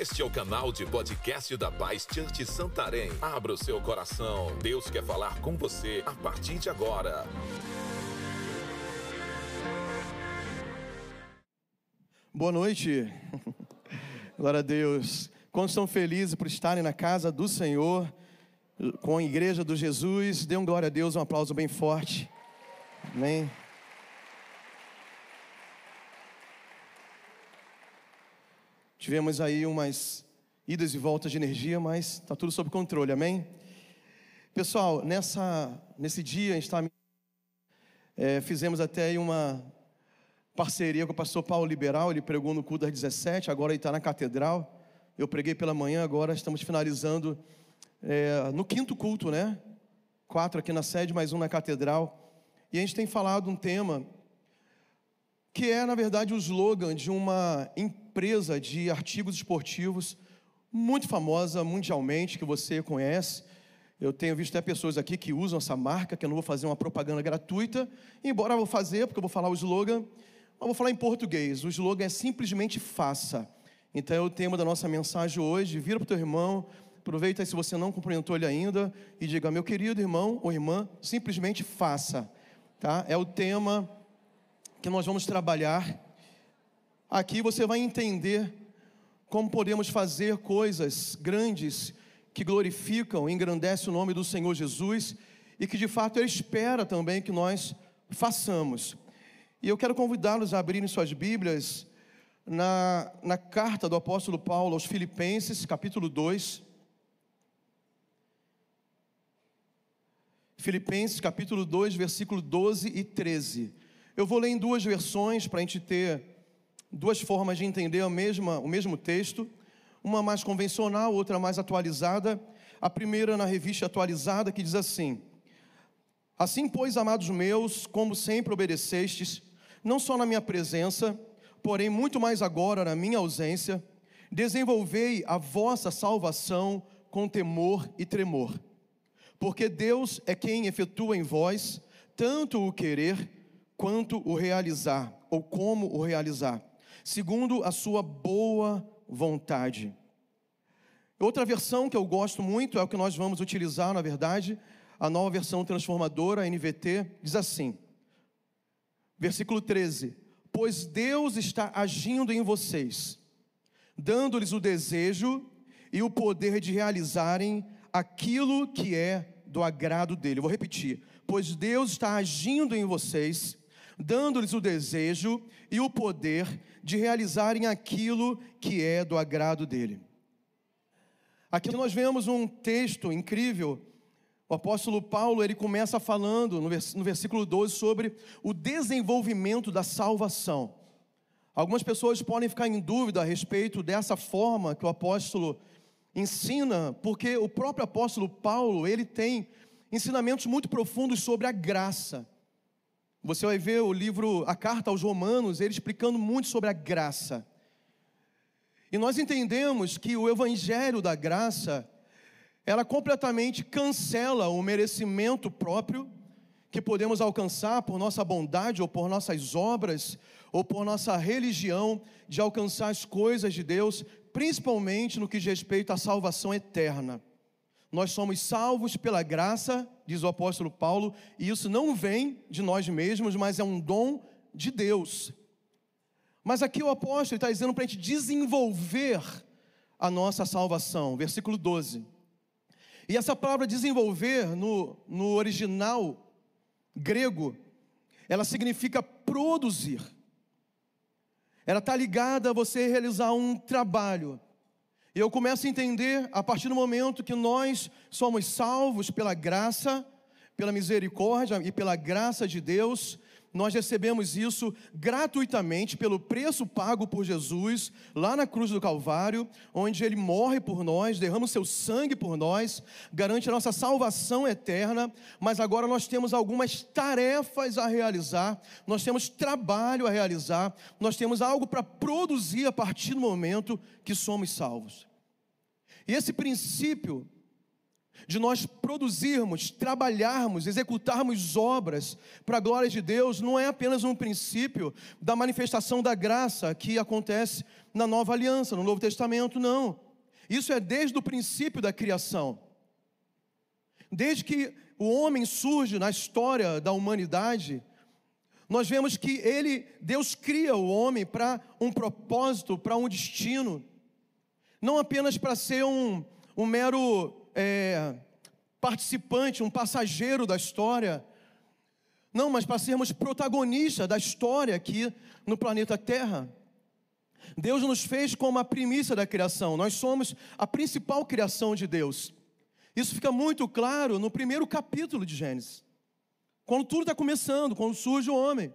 Este é o canal de podcast da Paz Church Santarém. Abra o seu coração. Deus quer falar com você a partir de agora. Boa noite. Glória a Deus. Quantos estão felizes por estarem na casa do Senhor, com a igreja do Jesus? Dê um glória a Deus, um aplauso bem forte. Amém. Tivemos aí umas idas e voltas de energia, mas está tudo sob controle, amém? Pessoal, nessa, nesse dia a gente está. É, fizemos até uma parceria com o pastor Paulo Liberal, ele pregou no culto das 17, agora ele está na catedral. Eu preguei pela manhã, agora estamos finalizando é, no quinto culto, né? Quatro aqui na sede, mais um na catedral. E a gente tem falado um tema que é, na verdade, o slogan de uma empresa de artigos esportivos muito famosa mundialmente, que você conhece. Eu tenho visto até pessoas aqui que usam essa marca, que eu não vou fazer uma propaganda gratuita, embora eu vou fazer, porque eu vou falar o slogan, mas vou falar em português. O slogan é simplesmente faça. Então é o tema da nossa mensagem hoje. Vira para o teu irmão, aproveita se você não cumprimentou ele ainda e diga: meu querido irmão ou irmã, simplesmente faça. Tá? É o tema que nós vamos trabalhar. Aqui você vai entender como podemos fazer coisas grandes que glorificam engrandecem o nome do Senhor Jesus e que de fato Ele espera também que nós façamos. E eu quero convidá-los a abrirem suas Bíblias na, na carta do apóstolo Paulo aos Filipenses, capítulo 2. Filipenses capítulo 2, versículo 12 e 13. Eu vou ler em duas versões para a gente ter duas formas de entender a mesma, o mesmo texto, uma mais convencional, outra mais atualizada. A primeira na revista atualizada que diz assim: Assim, pois, amados meus, como sempre obedecestes, não só na minha presença, porém muito mais agora na minha ausência, desenvolvei a vossa salvação com temor e tremor. Porque Deus é quem efetua em vós tanto o querer quanto o realizar, ou como o realizar, segundo a sua boa vontade. Outra versão que eu gosto muito é o que nós vamos utilizar, na verdade, a nova versão transformadora, a NVT, diz assim: versículo 13: Pois Deus está agindo em vocês, dando-lhes o desejo e o poder de realizarem aquilo que é do agrado dele. Vou repetir: Pois Deus está agindo em vocês, dando-lhes o desejo e o poder de realizarem aquilo que é do agrado dele. Aqui nós vemos um texto incrível. O apóstolo Paulo, ele começa falando no versículo 12 sobre o desenvolvimento da salvação. Algumas pessoas podem ficar em dúvida a respeito dessa forma que o apóstolo ensina, porque o próprio apóstolo Paulo, ele tem ensinamentos muito profundos sobre a graça. Você vai ver o livro, a carta aos Romanos, ele explicando muito sobre a graça. E nós entendemos que o evangelho da graça, ela completamente cancela o merecimento próprio que podemos alcançar por nossa bondade ou por nossas obras ou por nossa religião de alcançar as coisas de Deus, principalmente no que diz respeito à salvação eterna. Nós somos salvos pela graça, diz o apóstolo Paulo, e isso não vem de nós mesmos, mas é um dom de Deus. Mas aqui o apóstolo está dizendo para a gente desenvolver a nossa salvação, versículo 12. E essa palavra desenvolver no, no original grego, ela significa produzir. Ela está ligada a você realizar um trabalho. E eu começo a entender a partir do momento que nós somos salvos pela graça, pela misericórdia e pela graça de Deus, nós recebemos isso gratuitamente pelo preço pago por Jesus lá na cruz do Calvário, onde ele morre por nós, derrama o seu sangue por nós, garante a nossa salvação eterna, mas agora nós temos algumas tarefas a realizar, nós temos trabalho a realizar, nós temos algo para produzir a partir do momento que somos salvos. E esse princípio de nós produzirmos, trabalharmos, executarmos obras para a glória de Deus, não é apenas um princípio da manifestação da graça que acontece na nova aliança, no Novo Testamento, não. Isso é desde o princípio da criação. Desde que o homem surge na história da humanidade, nós vemos que ele, Deus cria o homem para um propósito, para um destino, não apenas para ser um, um mero é, participante, um passageiro da história, não, mas para sermos protagonistas da história aqui no planeta Terra. Deus nos fez como a primícia da criação, nós somos a principal criação de Deus. Isso fica muito claro no primeiro capítulo de Gênesis, quando tudo está começando, quando surge o homem.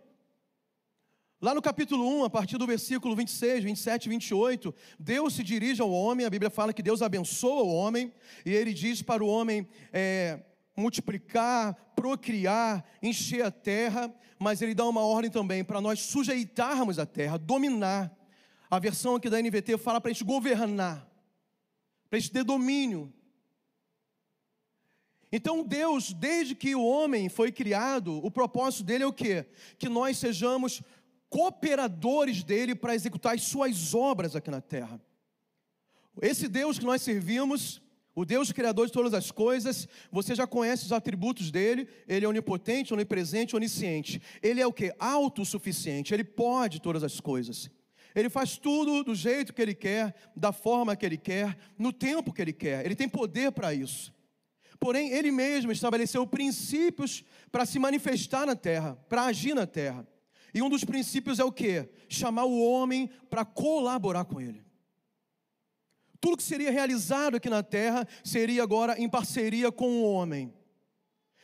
Lá no capítulo 1, a partir do versículo 26, 27 e 28, Deus se dirige ao homem, a Bíblia fala que Deus abençoa o homem, e ele diz para o homem é, multiplicar, procriar, encher a terra, mas ele dá uma ordem também para nós sujeitarmos a terra, dominar. A versão aqui da NVT fala para a gente governar, para a gente ter domínio. Então Deus, desde que o homem foi criado, o propósito dele é o quê? Que nós sejamos cooperadores dele para executar as suas obras aqui na terra. Esse Deus que nós servimos, o Deus criador de todas as coisas, você já conhece os atributos dele, ele é onipotente, onipresente, onisciente. Ele é o que? Autossuficiente, ele pode todas as coisas. Ele faz tudo do jeito que ele quer, da forma que ele quer, no tempo que ele quer. Ele tem poder para isso. Porém, ele mesmo estabeleceu princípios para se manifestar na terra, para agir na terra. E um dos princípios é o que? Chamar o homem para colaborar com ele. Tudo que seria realizado aqui na terra seria agora em parceria com o homem.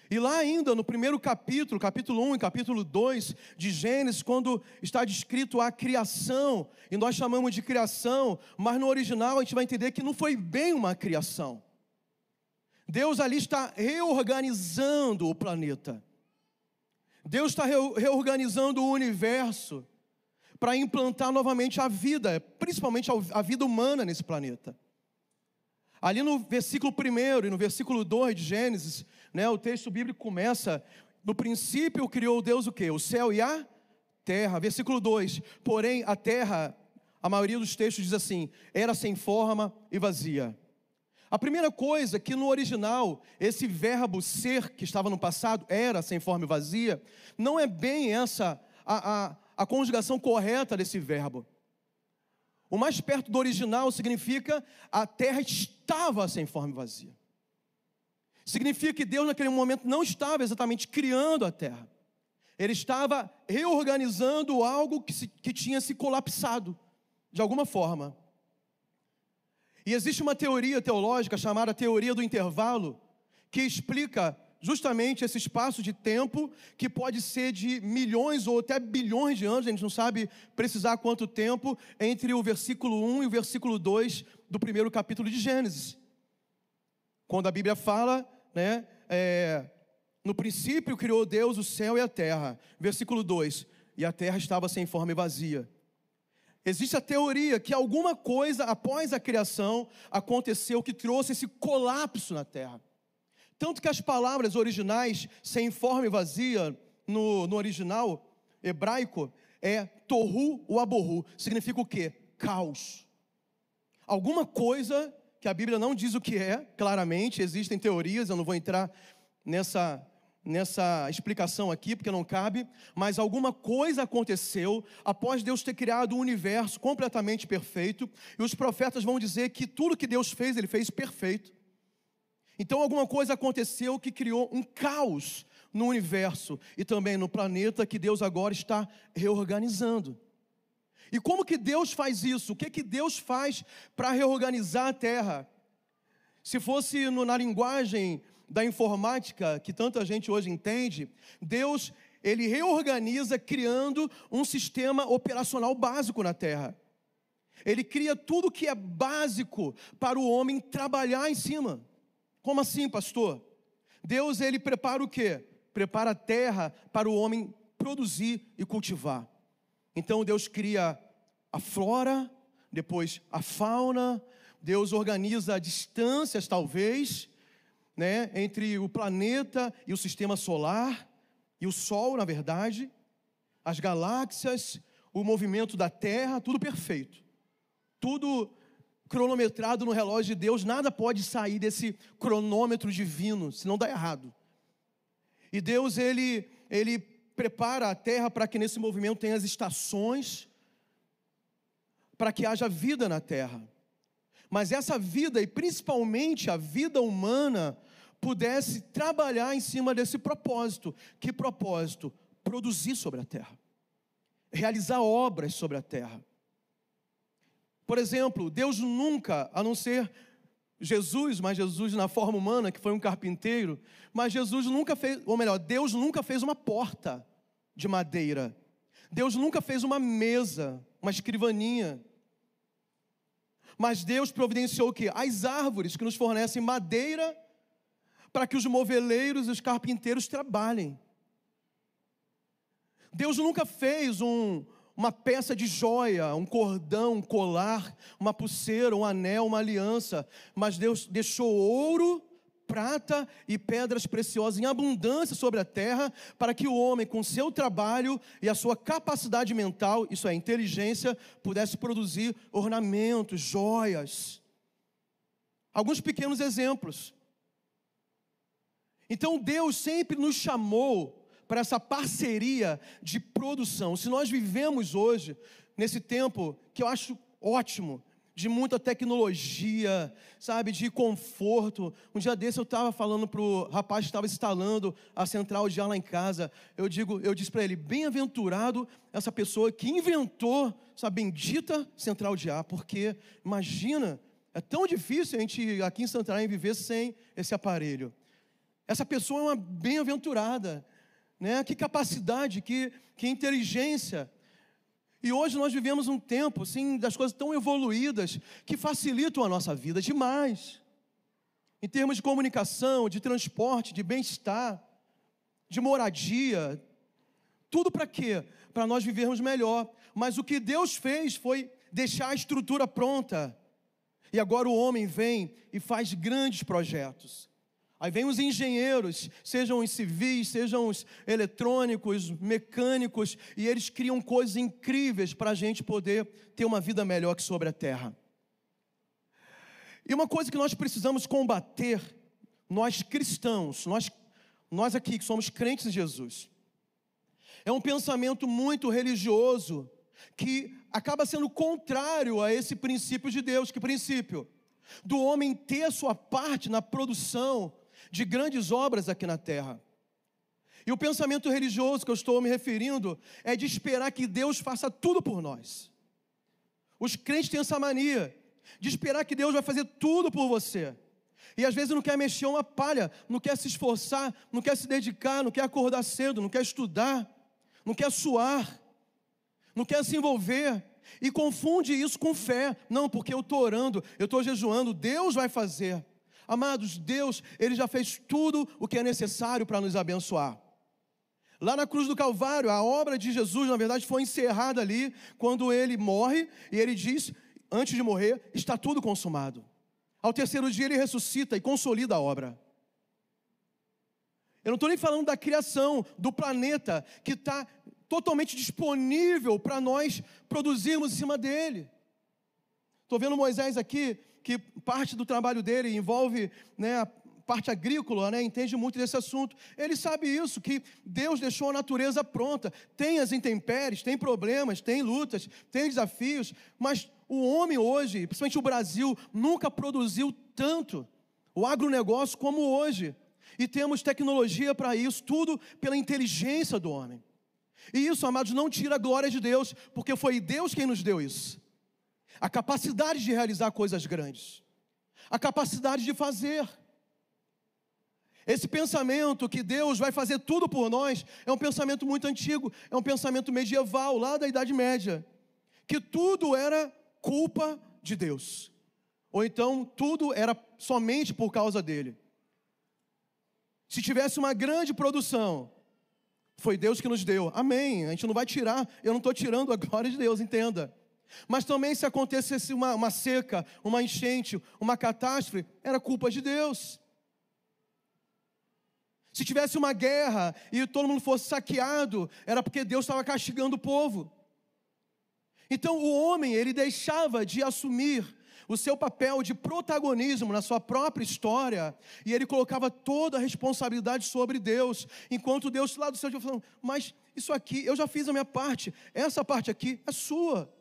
E lá ainda no primeiro capítulo, capítulo 1 e capítulo 2 de Gênesis, quando está descrito a criação, e nós chamamos de criação, mas no original a gente vai entender que não foi bem uma criação. Deus ali está reorganizando o planeta. Deus está reorganizando o universo para implantar novamente a vida, principalmente a vida humana nesse planeta. Ali no versículo 1 e no versículo 2 de Gênesis, né, o texto bíblico começa: No princípio criou Deus o que? O céu e a terra. Versículo 2: Porém, a terra, a maioria dos textos diz assim: era sem forma e vazia. A primeira coisa que no original, esse verbo ser que estava no passado, era sem forma e vazia, não é bem essa a, a, a conjugação correta desse verbo. O mais perto do original significa a terra estava sem forma e vazia. Significa que Deus naquele momento não estava exatamente criando a terra. Ele estava reorganizando algo que, se, que tinha se colapsado, de alguma forma. E existe uma teoria teológica chamada teoria do intervalo, que explica justamente esse espaço de tempo que pode ser de milhões ou até bilhões de anos, a gente não sabe precisar quanto tempo, entre o versículo 1 e o versículo 2 do primeiro capítulo de Gênesis. Quando a Bíblia fala, né, é, no princípio criou Deus o céu e a terra. Versículo 2: E a terra estava sem forma e vazia. Existe a teoria que alguma coisa após a criação aconteceu que trouxe esse colapso na terra. Tanto que as palavras originais, sem forma e vazia, no, no original hebraico, é torru ou aborru. Significa o quê? Caos. Alguma coisa que a Bíblia não diz o que é, claramente, existem teorias, eu não vou entrar nessa nessa explicação aqui, porque não cabe, mas alguma coisa aconteceu após Deus ter criado o um universo completamente perfeito, e os profetas vão dizer que tudo que Deus fez, ele fez perfeito. Então alguma coisa aconteceu que criou um caos no universo e também no planeta que Deus agora está reorganizando. E como que Deus faz isso? O que que Deus faz para reorganizar a terra? Se fosse no, na linguagem da informática que tanta gente hoje entende, Deus ele reorganiza criando um sistema operacional básico na Terra. Ele cria tudo que é básico para o homem trabalhar em cima. Como assim, pastor? Deus ele prepara o quê? Prepara a terra para o homem produzir e cultivar. Então Deus cria a flora, depois a fauna, Deus organiza distâncias talvez, né, entre o planeta e o sistema solar, e o Sol, na verdade, as galáxias, o movimento da Terra, tudo perfeito. Tudo cronometrado no relógio de Deus, nada pode sair desse cronômetro divino, senão dá errado. E Deus, ele, ele prepara a terra para que nesse movimento tenha as estações, para que haja vida na terra. Mas essa vida, e principalmente a vida humana, pudesse trabalhar em cima desse propósito. Que propósito? Produzir sobre a terra, realizar obras sobre a terra. Por exemplo, Deus nunca, a não ser Jesus, mas Jesus na forma humana, que foi um carpinteiro, mas Jesus nunca fez, ou melhor, Deus nunca fez uma porta de madeira. Deus nunca fez uma mesa, uma escrivaninha. Mas Deus providenciou o quê? As árvores que nos fornecem madeira para que os moveleiros e os carpinteiros trabalhem. Deus nunca fez um, uma peça de joia, um cordão, um colar, uma pulseira, um anel, uma aliança, mas Deus deixou ouro, prata e pedras preciosas em abundância sobre a terra, para que o homem, com seu trabalho e a sua capacidade mental, isso é, inteligência, pudesse produzir ornamentos, joias. Alguns pequenos exemplos. Então Deus sempre nos chamou para essa parceria de produção. Se nós vivemos hoje, nesse tempo que eu acho ótimo, de muita tecnologia, sabe, de conforto. Um dia desse eu estava falando para o rapaz que estava instalando a central de ar lá em casa. Eu digo, eu disse para ele, bem-aventurado essa pessoa que inventou essa bendita central de ar, porque imagina, é tão difícil a gente aqui em Santarém viver sem esse aparelho. Essa pessoa é uma bem-aventurada né? Que capacidade, que, que inteligência. E hoje nós vivemos um tempo, assim, das coisas tão evoluídas que facilitam a nossa vida demais. Em termos de comunicação, de transporte, de bem-estar, de moradia, tudo para quê? Para nós vivermos melhor. Mas o que Deus fez foi deixar a estrutura pronta. E agora o homem vem e faz grandes projetos. Aí vem os engenheiros, sejam os civis, sejam os eletrônicos, mecânicos, e eles criam coisas incríveis para a gente poder ter uma vida melhor que sobre a terra. E uma coisa que nós precisamos combater, nós cristãos, nós, nós aqui que somos crentes em Jesus, é um pensamento muito religioso que acaba sendo contrário a esse princípio de Deus. Que princípio? Do homem ter sua parte na produção de grandes obras aqui na terra. E o pensamento religioso que eu estou me referindo é de esperar que Deus faça tudo por nós. Os crentes têm essa mania de esperar que Deus vai fazer tudo por você. E às vezes não quer mexer uma palha, não quer se esforçar, não quer se dedicar, não quer acordar cedo, não quer estudar, não quer suar, não quer se envolver. E confunde isso com fé. Não, porque eu estou orando, eu estou jejuando, Deus vai fazer. Amados, Deus, Ele já fez tudo o que é necessário para nos abençoar. Lá na cruz do Calvário, a obra de Jesus, na verdade, foi encerrada ali, quando ele morre, e ele diz, antes de morrer, está tudo consumado. Ao terceiro dia, ele ressuscita e consolida a obra. Eu não estou nem falando da criação, do planeta, que está totalmente disponível para nós produzirmos em cima dele. Estou vendo Moisés aqui, que parte do trabalho dele envolve né, a parte agrícola, né, entende muito desse assunto. Ele sabe isso, que Deus deixou a natureza pronta. Tem as intempéries, tem problemas, tem lutas, tem desafios, mas o homem hoje, principalmente o Brasil, nunca produziu tanto o agronegócio como hoje. E temos tecnologia para isso, tudo pela inteligência do homem. E isso, amados, não tira a glória de Deus, porque foi Deus quem nos deu isso a capacidade de realizar coisas grandes, a capacidade de fazer. Esse pensamento que Deus vai fazer tudo por nós é um pensamento muito antigo, é um pensamento medieval, lá da Idade Média, que tudo era culpa de Deus, ou então tudo era somente por causa dele. Se tivesse uma grande produção, foi Deus que nos deu, amém. A gente não vai tirar, eu não estou tirando a glória de Deus, entenda. Mas também se acontecesse uma, uma seca, uma enchente, uma catástrofe, era culpa de Deus. Se tivesse uma guerra e todo mundo fosse saqueado, era porque Deus estava castigando o povo. Então o homem, ele deixava de assumir o seu papel de protagonismo na sua própria história, e ele colocava toda a responsabilidade sobre Deus, enquanto Deus lá do céu falando: Mas isso aqui, eu já fiz a minha parte, essa parte aqui é sua.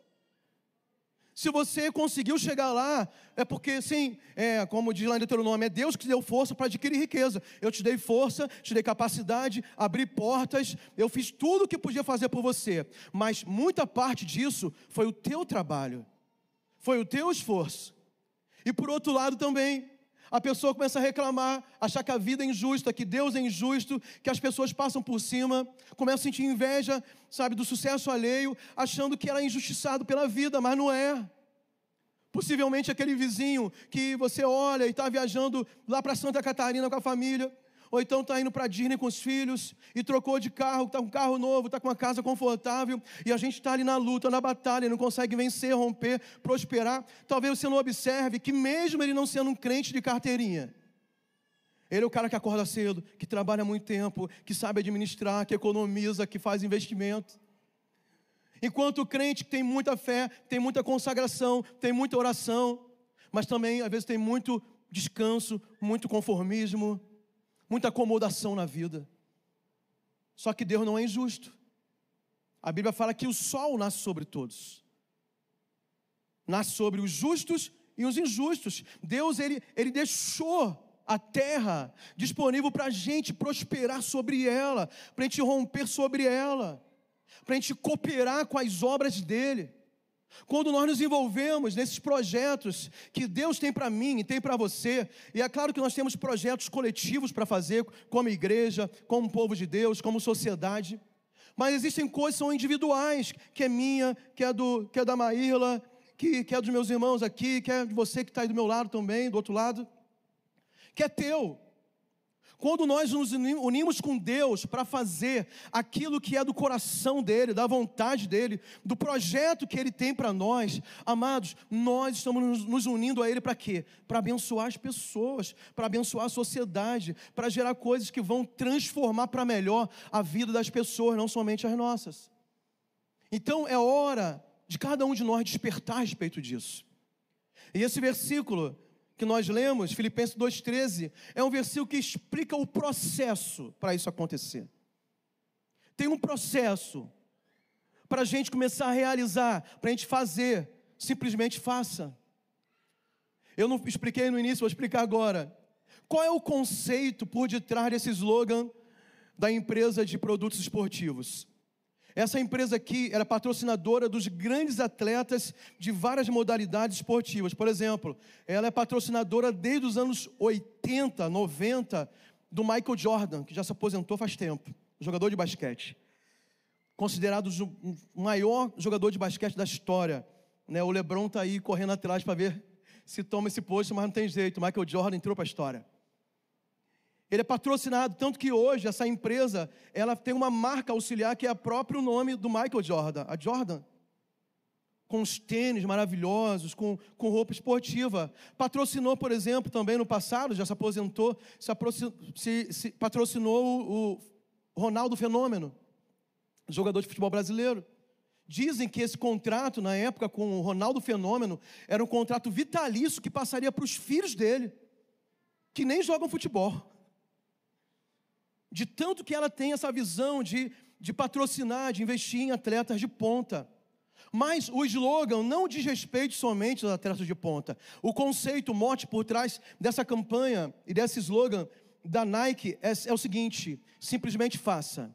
Se você conseguiu chegar lá, é porque, sim, é, como diz lá em Deuteronômio, é Deus que te deu força para adquirir riqueza. Eu te dei força, te dei capacidade, abri portas, eu fiz tudo o que podia fazer por você. Mas muita parte disso foi o teu trabalho, foi o teu esforço. E por outro lado também, a pessoa começa a reclamar, achar que a vida é injusta, que Deus é injusto, que as pessoas passam por cima, começa a sentir inveja, sabe, do sucesso alheio, achando que ela é injustiçado pela vida, mas não é. Possivelmente aquele vizinho que você olha e está viajando lá para Santa Catarina com a família, ou então está indo para Disney com os filhos e trocou de carro, está com um carro novo, está com uma casa confortável, e a gente está ali na luta, na batalha, não consegue vencer, romper, prosperar. Talvez você não observe que, mesmo ele não sendo um crente de carteirinha, ele é o cara que acorda cedo, que trabalha muito tempo, que sabe administrar, que economiza, que faz investimento. Enquanto o crente tem muita fé, tem muita consagração, tem muita oração, mas também às vezes tem muito descanso, muito conformismo, muita acomodação na vida. Só que Deus não é injusto. A Bíblia fala que o sol nasce sobre todos. Nasce sobre os justos e os injustos. Deus ele, ele deixou a terra disponível para a gente prosperar sobre ela, para a gente romper sobre ela, para a gente cooperar com as obras dele. Quando nós nos envolvemos nesses projetos que Deus tem para mim e tem para você, e é claro que nós temos projetos coletivos para fazer, como igreja, como povo de Deus, como sociedade, mas existem coisas que são individuais, que é minha, que é, do, que é da Maíla, que, que é dos meus irmãos aqui, que é de você que está aí do meu lado também, do outro lado, que é teu. Quando nós nos unimos com Deus para fazer aquilo que é do coração dele, da vontade dele, do projeto que ele tem para nós, amados, nós estamos nos unindo a ele para quê? Para abençoar as pessoas, para abençoar a sociedade, para gerar coisas que vão transformar para melhor a vida das pessoas, não somente as nossas. Então é hora de cada um de nós despertar a respeito disso. E esse versículo que nós lemos, Filipenses 2,13, é um versículo que explica o processo para isso acontecer. Tem um processo para a gente começar a realizar, para a gente fazer, simplesmente faça. Eu não expliquei no início, vou explicar agora. Qual é o conceito por detrás desse slogan da empresa de produtos esportivos? Essa empresa aqui era patrocinadora dos grandes atletas de várias modalidades esportivas. Por exemplo, ela é patrocinadora desde os anos 80, 90 do Michael Jordan, que já se aposentou faz tempo, jogador de basquete. Considerado o maior jogador de basquete da história. Né? O LeBron está aí correndo atrás para ver se toma esse posto, mas não tem jeito. O Michael Jordan entrou para a história. Ele é patrocinado, tanto que hoje essa empresa, ela tem uma marca auxiliar que é o próprio nome do Michael Jordan, a Jordan. Com os tênis maravilhosos, com, com roupa esportiva. Patrocinou, por exemplo, também no passado, já se aposentou, se, se, se patrocinou o, o Ronaldo Fenômeno, jogador de futebol brasileiro. Dizem que esse contrato, na época, com o Ronaldo Fenômeno, era um contrato vitalício que passaria para os filhos dele, que nem jogam futebol de tanto que ela tem essa visão de, de patrocinar, de investir em atletas de ponta. Mas o slogan não diz respeito somente aos atletas de ponta. O conceito, o mote por trás dessa campanha e desse slogan da Nike é, é o seguinte: simplesmente faça.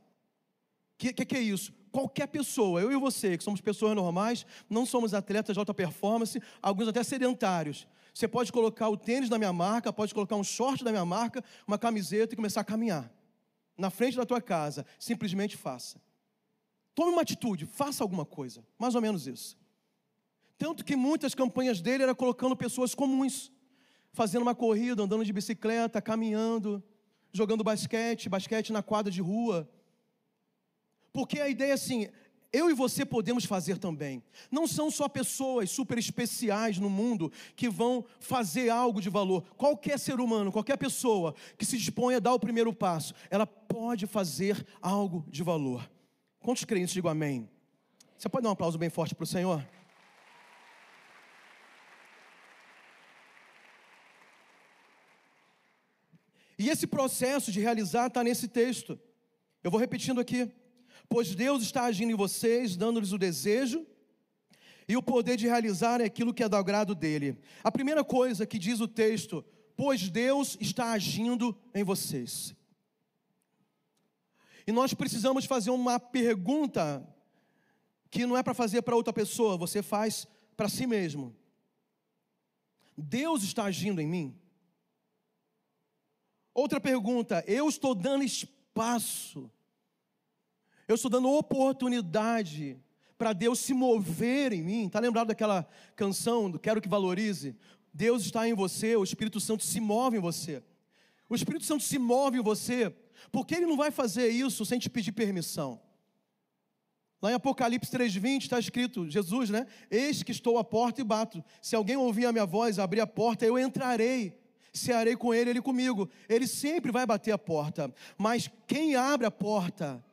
O que, que, que é isso? Qualquer pessoa, eu e você, que somos pessoas normais, não somos atletas de alta performance, alguns até sedentários. Você pode colocar o tênis da minha marca, pode colocar um short da minha marca, uma camiseta e começar a caminhar na frente da tua casa, simplesmente faça. Tome uma atitude, faça alguma coisa, mais ou menos isso. Tanto que muitas campanhas dele era colocando pessoas comuns, fazendo uma corrida, andando de bicicleta, caminhando, jogando basquete, basquete na quadra de rua. Porque a ideia assim, eu e você podemos fazer também. Não são só pessoas super especiais no mundo que vão fazer algo de valor. Qualquer ser humano, qualquer pessoa que se dispõe a dar o primeiro passo, ela pode fazer algo de valor. Quantos crentes digam amém? Você pode dar um aplauso bem forte para o Senhor? E esse processo de realizar está nesse texto. Eu vou repetindo aqui. Pois Deus está agindo em vocês, dando-lhes o desejo e o poder de realizar aquilo que é do agrado dele. A primeira coisa que diz o texto, pois Deus está agindo em vocês. E nós precisamos fazer uma pergunta que não é para fazer para outra pessoa, você faz para si mesmo. Deus está agindo em mim? Outra pergunta, eu estou dando espaço, eu estou dando oportunidade para Deus se mover em mim. Está lembrado daquela canção do Quero que Valorize? Deus está em você, o Espírito Santo se move em você. O Espírito Santo se move em você, porque Ele não vai fazer isso sem te pedir permissão. Lá em Apocalipse 3,20 está escrito, Jesus, né? Eis que estou à porta e bato. Se alguém ouvir a minha voz, abrir a porta, eu entrarei cearei com ele, ele comigo. Ele sempre vai bater a porta, mas quem abre a porta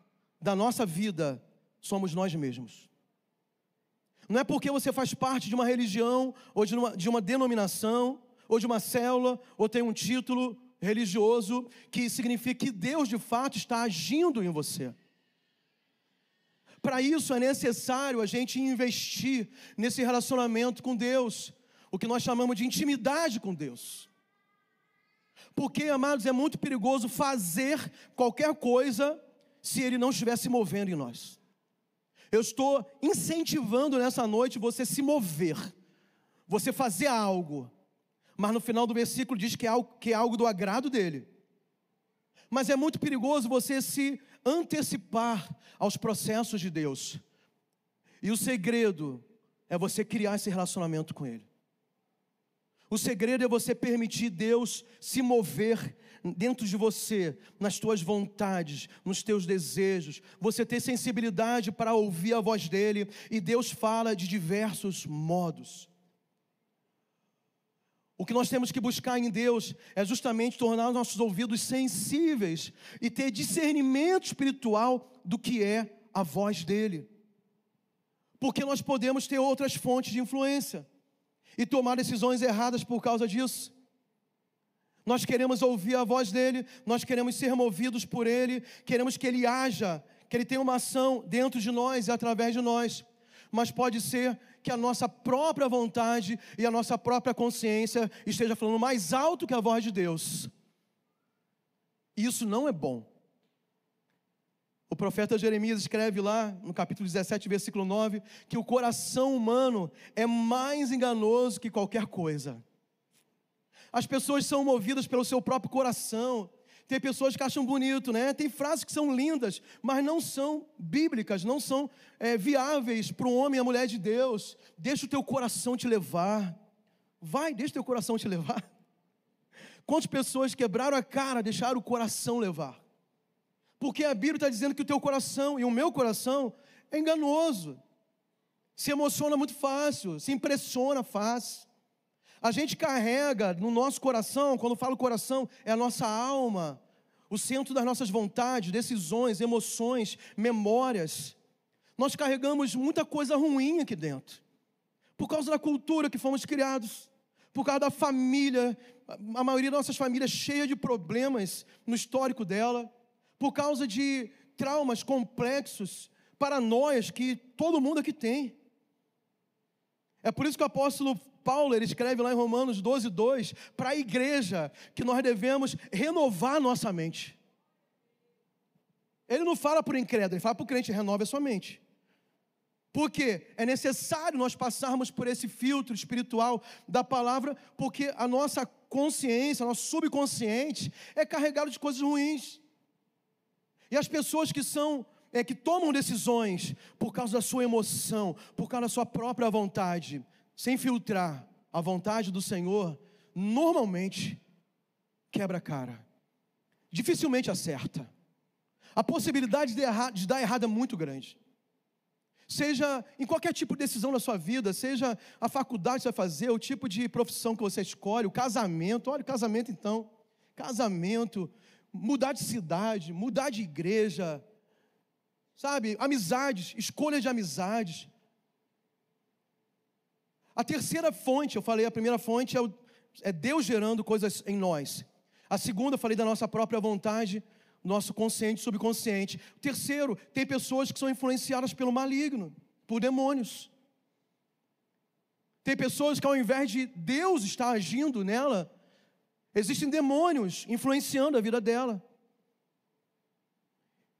da nossa vida somos nós mesmos. Não é porque você faz parte de uma religião, ou de uma, de uma denominação, ou de uma célula, ou tem um título religioso, que significa que Deus de fato está agindo em você. Para isso é necessário a gente investir nesse relacionamento com Deus, o que nós chamamos de intimidade com Deus. Porque, amados, é muito perigoso fazer qualquer coisa se ele não estiver se movendo em nós. Eu estou incentivando nessa noite você se mover, você fazer algo, mas no final do versículo diz que é algo, que é algo do agrado dele. Mas é muito perigoso você se antecipar aos processos de Deus. E o segredo é você criar esse relacionamento com Ele. O segredo é você permitir Deus se mover dentro de você, nas tuas vontades, nos teus desejos, você ter sensibilidade para ouvir a voz dele, e Deus fala de diversos modos. O que nós temos que buscar em Deus é justamente tornar nossos ouvidos sensíveis e ter discernimento espiritual do que é a voz dele. Porque nós podemos ter outras fontes de influência e tomar decisões erradas por causa disso. Nós queremos ouvir a voz dele, nós queremos ser movidos por ele, queremos que ele haja, que ele tenha uma ação dentro de nós e através de nós. Mas pode ser que a nossa própria vontade e a nossa própria consciência esteja falando mais alto que a voz de Deus. Isso não é bom. O profeta Jeremias escreve lá no capítulo 17, versículo 9, que o coração humano é mais enganoso que qualquer coisa. As pessoas são movidas pelo seu próprio coração. Tem pessoas que acham bonito, né? Tem frases que são lindas, mas não são bíblicas, não são é, viáveis para o homem e a mulher de Deus. Deixa o teu coração te levar. Vai, deixa o teu coração te levar. Quantas pessoas quebraram a cara, deixaram o coração levar? Porque a Bíblia está dizendo que o teu coração e o meu coração é enganoso. Se emociona muito fácil, se impressiona fácil. A gente carrega no nosso coração, quando falo coração, é a nossa alma, o centro das nossas vontades, decisões, emoções, memórias. Nós carregamos muita coisa ruim aqui dentro, por causa da cultura que fomos criados, por causa da família, a maioria das nossas famílias cheia de problemas no histórico dela por causa de traumas complexos, paranoias que todo mundo aqui tem. É por isso que o apóstolo Paulo ele escreve lá em Romanos 12, 2, para a igreja, que nós devemos renovar nossa mente. Ele não fala para o incrédulo, ele fala para o crente, renove a sua mente. Porque é necessário nós passarmos por esse filtro espiritual da palavra, porque a nossa consciência, nosso subconsciente é carregado de coisas ruins. E as pessoas que são é, que tomam decisões por causa da sua emoção, por causa da sua própria vontade, sem filtrar a vontade do Senhor, normalmente quebra a cara. Dificilmente acerta. A possibilidade de, errar, de dar errado é muito grande. seja em qualquer tipo de decisão da sua vida, seja a faculdade que você vai fazer, o tipo de profissão que você escolhe, o casamento, olha o casamento então, casamento, mudar de cidade, mudar de igreja, sabe, amizades, escolhas de amizades. A terceira fonte, eu falei, a primeira fonte é, o, é Deus gerando coisas em nós. A segunda, eu falei da nossa própria vontade, nosso consciente e subconsciente. O terceiro, tem pessoas que são influenciadas pelo maligno, por demônios. Tem pessoas que ao invés de Deus estar agindo nela, existem demônios influenciando a vida dela.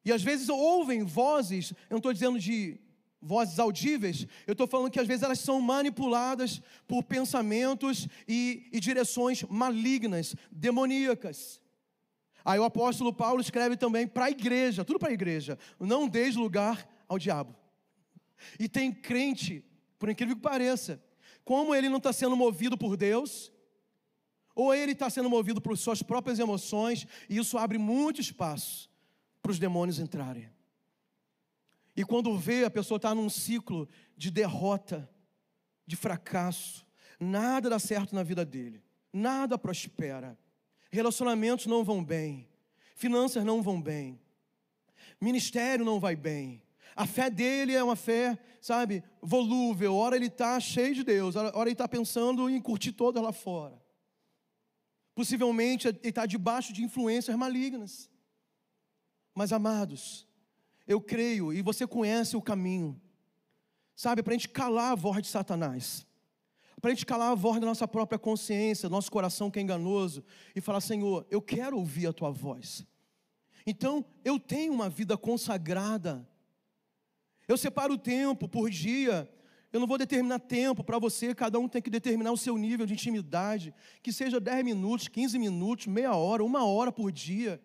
E às vezes ouvem vozes, eu não estou dizendo de vozes audíveis, eu estou falando que às vezes elas são manipuladas por pensamentos e, e direções malignas, demoníacas. Aí o apóstolo Paulo escreve também para a igreja, tudo para a igreja, não deis lugar ao diabo. E tem crente, por incrível que pareça, como ele não está sendo movido por Deus, ou ele está sendo movido por suas próprias emoções, e isso abre muito espaço para os demônios entrarem. E quando vê, a pessoa está num ciclo de derrota, de fracasso, nada dá certo na vida dele, nada prospera, relacionamentos não vão bem, finanças não vão bem, ministério não vai bem. A fé dele é uma fé, sabe, volúvel. Ora ele está cheio de Deus, ora ele está pensando em curtir toda lá fora. Possivelmente ele está debaixo de influências malignas. Mas amados, eu creio e você conhece o caminho, sabe, para a gente calar a voz de Satanás, para a gente calar a voz da nossa própria consciência, nosso coração que é enganoso, e falar: Senhor, eu quero ouvir a tua voz. Então, eu tenho uma vida consagrada, eu separo o tempo por dia, eu não vou determinar tempo para você, cada um tem que determinar o seu nível de intimidade, que seja 10 minutos, 15 minutos, meia hora, uma hora por dia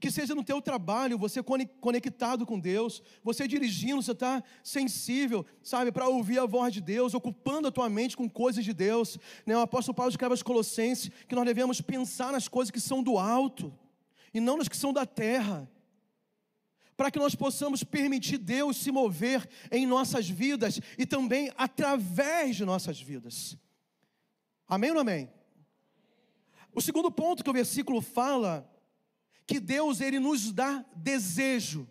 que seja no teu trabalho, você conectado com Deus, você dirigindo, você está sensível, sabe, para ouvir a voz de Deus, ocupando a tua mente com coisas de Deus. Né? O apóstolo Paulo escreve aos Colossenses que nós devemos pensar nas coisas que são do alto e não nas que são da terra. Para que nós possamos permitir Deus se mover em nossas vidas e também através de nossas vidas. Amém ou não amém? O segundo ponto que o versículo fala que Deus ele nos dá desejo.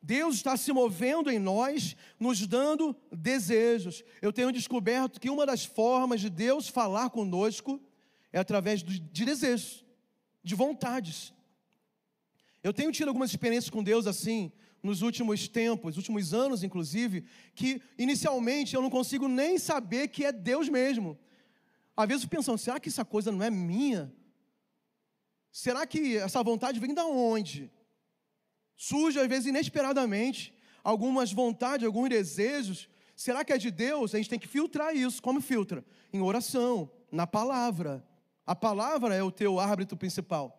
Deus está se movendo em nós, nos dando desejos. Eu tenho descoberto que uma das formas de Deus falar conosco é através de desejos, de vontades. Eu tenho tido algumas experiências com Deus assim, nos últimos tempos, últimos anos inclusive, que inicialmente eu não consigo nem saber que é Deus mesmo. Às vezes pensando, será que essa coisa não é minha? Será que essa vontade vem da onde? Surge às vezes inesperadamente algumas vontades, alguns desejos. Será que é de Deus? A gente tem que filtrar isso. Como filtra? Em oração, na palavra. A palavra é o teu árbitro principal.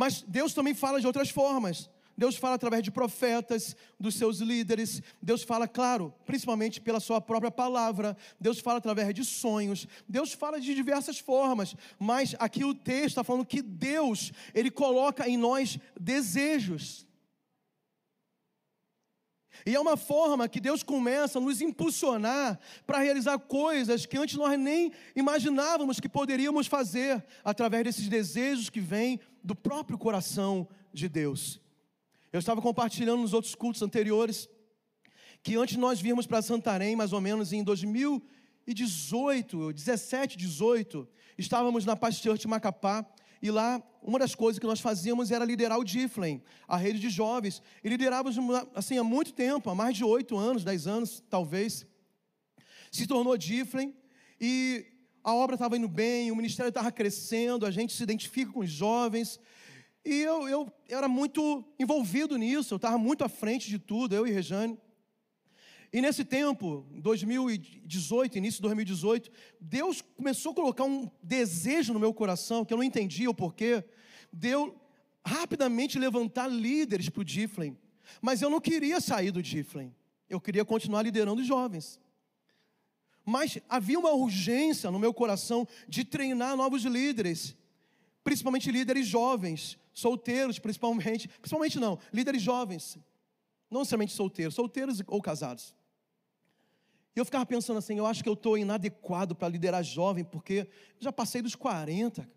Mas Deus também fala de outras formas. Deus fala através de profetas, dos seus líderes. Deus fala, claro, principalmente pela sua própria palavra. Deus fala através de sonhos. Deus fala de diversas formas. Mas aqui o texto está falando que Deus, Ele coloca em nós desejos. E é uma forma que Deus começa a nos impulsionar para realizar coisas que antes nós nem imaginávamos que poderíamos fazer, através desses desejos que vêm do próprio coração de Deus. Eu estava compartilhando nos outros cultos anteriores que antes nós virmos para Santarém, mais ou menos em 2018, 17, 18, estávamos na Paz Church Macapá e lá uma das coisas que nós fazíamos era liderar o Diflem, a rede de jovens. E liderávamos assim há muito tempo, há mais de oito anos, dez anos talvez. Se tornou Diflem e a obra estava indo bem, o ministério estava crescendo, a gente se identifica com os jovens. E eu, eu era muito envolvido nisso, eu estava muito à frente de tudo, eu e Rejane. E nesse tempo, 2018, início de 2018, Deus começou a colocar um desejo no meu coração, que eu não entendia o porquê, deu rapidamente levantar líderes para o. Mas eu não queria sair do Diflem, eu queria continuar liderando os jovens. Mas havia uma urgência no meu coração de treinar novos líderes principalmente líderes jovens, solteiros, principalmente, principalmente não, líderes jovens, não necessariamente solteiros, solteiros ou casados. E eu ficava pensando assim, eu acho que eu estou inadequado para liderar jovem, porque já passei dos 40.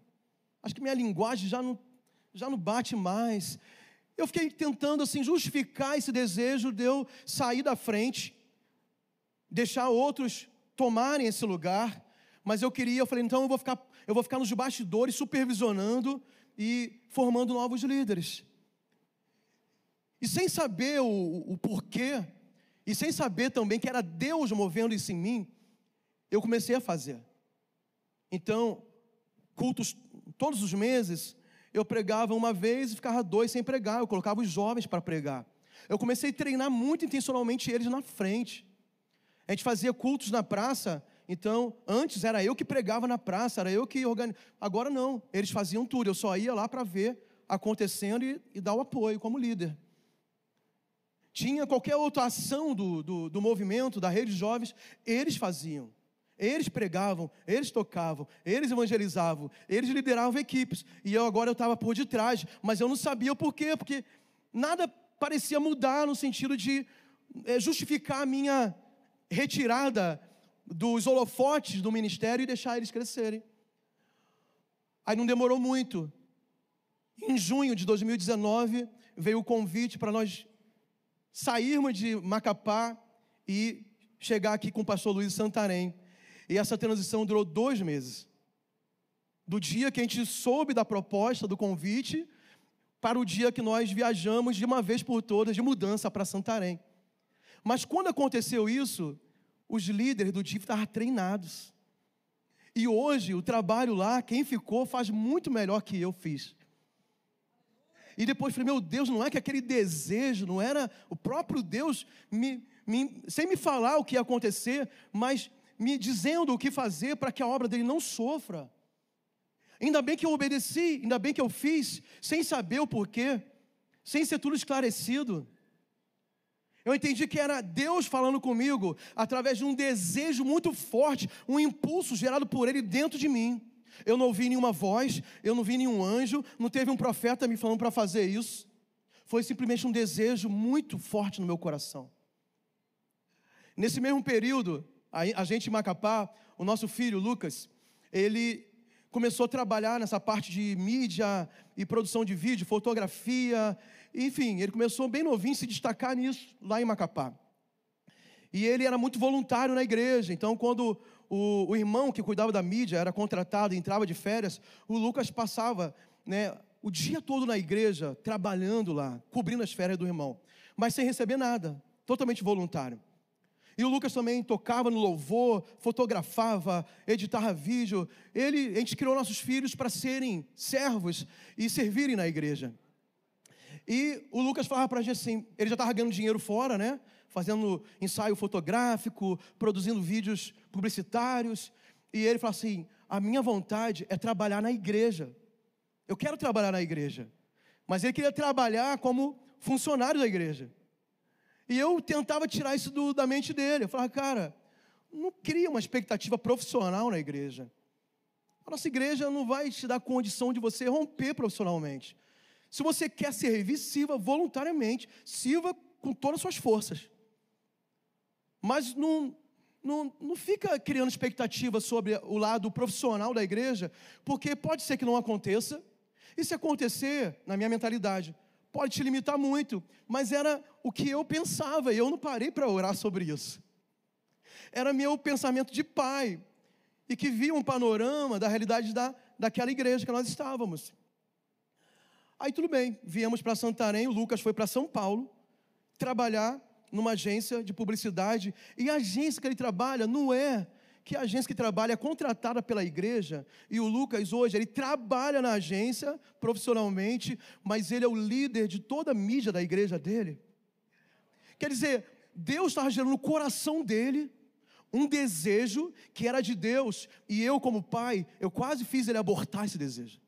Acho que minha linguagem já não, já não bate mais. Eu fiquei tentando assim justificar esse desejo de eu sair da frente, deixar outros tomarem esse lugar, mas eu queria, eu falei, então eu vou ficar, eu vou ficar nos bastidores supervisionando e formando novos líderes. E sem saber o, o porquê, e sem saber também que era Deus movendo isso em mim, eu comecei a fazer. Então, cultos todos os meses, eu pregava uma vez e ficava dois sem pregar. Eu colocava os jovens para pregar. Eu comecei a treinar muito intencionalmente eles na frente. A gente fazia cultos na praça, então antes era eu que pregava na praça, era eu que organizava. Agora não, eles faziam tudo. Eu só ia lá para ver acontecendo e, e dar o apoio como líder tinha qualquer outra ação do, do, do movimento, da rede de jovens, eles faziam. Eles pregavam, eles tocavam, eles evangelizavam, eles lideravam equipes. E eu agora eu estava por detrás, mas eu não sabia o porquê, porque nada parecia mudar no sentido de é, justificar a minha retirada dos holofotes do ministério e deixar eles crescerem. Aí não demorou muito. Em junho de 2019, veio o convite para nós sairmos de Macapá e chegar aqui com o pastor Luiz Santarém. E essa transição durou dois meses. Do dia que a gente soube da proposta, do convite, para o dia que nós viajamos de uma vez por todas de mudança para Santarém. Mas quando aconteceu isso, os líderes do DIF estavam treinados. E hoje, o trabalho lá, quem ficou, faz muito melhor que eu fiz. E depois falei, meu Deus, não é que aquele desejo, não era o próprio Deus me, me, sem me falar o que ia acontecer, mas me dizendo o que fazer para que a obra dele não sofra. Ainda bem que eu obedeci, ainda bem que eu fiz, sem saber o porquê, sem ser tudo esclarecido. Eu entendi que era Deus falando comigo através de um desejo muito forte, um impulso gerado por Ele dentro de mim. Eu não ouvi nenhuma voz, eu não vi nenhum anjo, não teve um profeta me falando para fazer isso. Foi simplesmente um desejo muito forte no meu coração. Nesse mesmo período, a gente em Macapá, o nosso filho Lucas, ele começou a trabalhar nessa parte de mídia e produção de vídeo, fotografia, enfim, ele começou bem novinho a se destacar nisso lá em Macapá. E ele era muito voluntário na igreja, então quando o, o irmão que cuidava da mídia era contratado, entrava de férias, o Lucas passava né, o dia todo na igreja, trabalhando lá, cobrindo as férias do irmão, mas sem receber nada, totalmente voluntário. E o Lucas também tocava no louvor, fotografava, editava vídeo. Ele, a gente criou nossos filhos para serem servos e servirem na igreja. E o Lucas falava para a gente assim, ele já estava ganhando dinheiro fora, né? fazendo ensaio fotográfico, produzindo vídeos publicitários. E ele falou assim: a minha vontade é trabalhar na igreja. Eu quero trabalhar na igreja. Mas ele queria trabalhar como funcionário da igreja. E eu tentava tirar isso do, da mente dele. Eu falava, cara, não cria uma expectativa profissional na igreja. A nossa igreja não vai te dar condição de você romper profissionalmente. Se você quer servir, sirva voluntariamente, sirva com todas as suas forças. Mas não, não, não fica criando expectativa sobre o lado profissional da igreja, porque pode ser que não aconteça. E se acontecer, na minha mentalidade, pode te limitar muito. Mas era o que eu pensava, e eu não parei para orar sobre isso. Era meu pensamento de pai, e que via um panorama da realidade da, daquela igreja que nós estávamos. Aí tudo bem, viemos para Santarém, o Lucas foi para São Paulo trabalhar numa agência de publicidade, e a agência que ele trabalha não é que a agência que trabalha é contratada pela igreja, e o Lucas hoje, ele trabalha na agência profissionalmente, mas ele é o líder de toda a mídia da igreja dele. Quer dizer, Deus estava gerando no coração dele um desejo que era de Deus, e eu, como pai, eu quase fiz ele abortar esse desejo.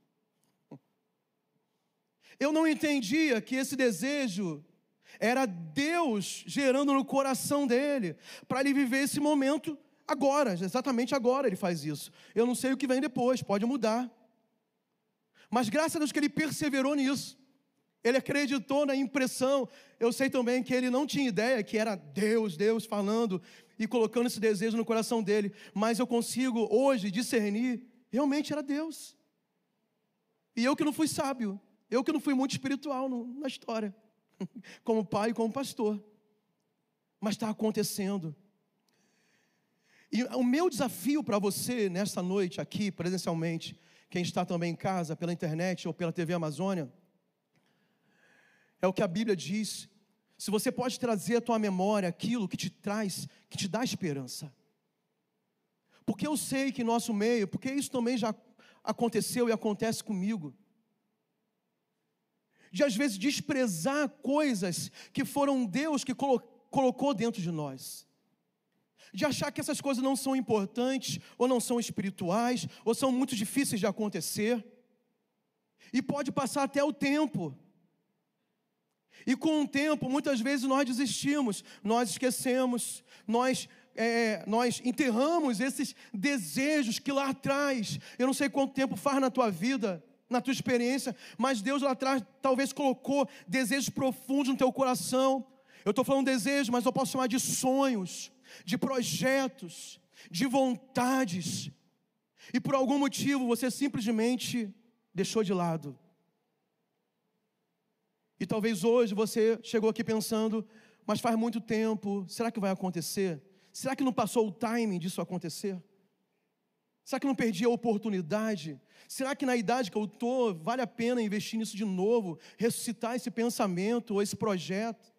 Eu não entendia que esse desejo era Deus gerando no coração dele, para ele viver esse momento agora, exatamente agora ele faz isso. Eu não sei o que vem depois, pode mudar. Mas graças a Deus que ele perseverou nisso. Ele acreditou na impressão. Eu sei também que ele não tinha ideia que era Deus, Deus falando e colocando esse desejo no coração dele. Mas eu consigo hoje discernir, realmente era Deus. E eu que não fui sábio, eu que não fui muito espiritual na história, como pai e como pastor. Mas está acontecendo. E o meu desafio para você nesta noite aqui, presencialmente, quem está também em casa, pela internet ou pela TV Amazônia, é o que a Bíblia diz. Se você pode trazer à tua memória aquilo que te traz, que te dá esperança. Porque eu sei que em nosso meio, porque isso também já aconteceu e acontece comigo. De às vezes desprezar coisas que foram Deus que colocou dentro de nós. De achar que essas coisas não são importantes, ou não são espirituais, ou são muito difíceis de acontecer. E pode passar até o tempo. E com o tempo, muitas vezes nós desistimos, nós esquecemos, nós, é, nós enterramos esses desejos que lá atrás, eu não sei quanto tempo faz na tua vida, na tua experiência, mas Deus lá atrás talvez colocou desejos profundos no teu coração. Eu estou falando desejo, mas eu posso chamar de sonhos, de projetos, de vontades. E por algum motivo você simplesmente deixou de lado. E talvez hoje você chegou aqui pensando, mas faz muito tempo, será que vai acontecer? Será que não passou o timing disso acontecer? Será que não perdi a oportunidade? Será que na idade que eu estou, vale a pena investir nisso de novo, ressuscitar esse pensamento ou esse projeto?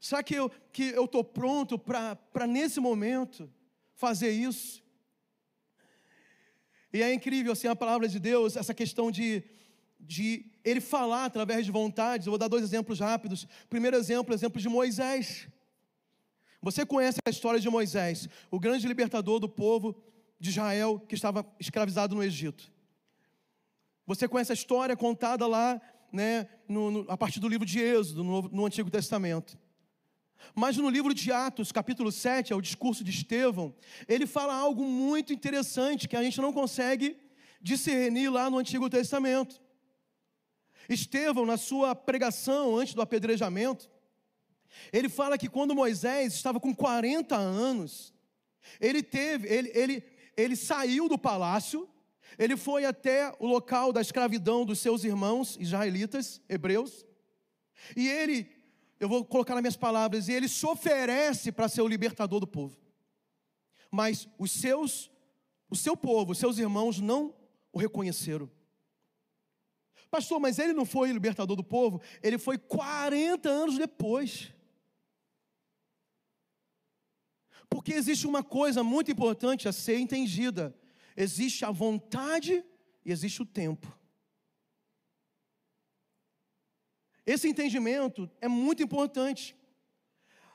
Será que eu que eu estou pronto para nesse momento fazer isso? E é incrível assim a palavra de Deus, essa questão de de ele falar através de vontades. Eu vou dar dois exemplos rápidos. Primeiro exemplo, exemplo de Moisés. Você conhece a história de Moisés, o grande libertador do povo de Israel que estava escravizado no Egito. Você conhece a história contada lá, né, no, no, a partir do livro de Êxodo, no, no Antigo Testamento. Mas no livro de Atos, capítulo 7, é o discurso de Estevão, ele fala algo muito interessante que a gente não consegue discernir lá no Antigo Testamento. Estevão, na sua pregação antes do apedrejamento, ele fala que quando Moisés estava com 40 anos, ele teve, ele, ele, ele saiu do palácio, ele foi até o local da escravidão dos seus irmãos israelitas, hebreus, e ele, eu vou colocar nas minhas palavras, e ele se oferece para ser o libertador do povo. Mas os seus, o seu povo, os seus irmãos não o reconheceram. Pastor, mas ele não foi libertador do povo, ele foi 40 anos depois. Porque existe uma coisa muito importante a ser entendida: existe a vontade e existe o tempo. Esse entendimento é muito importante.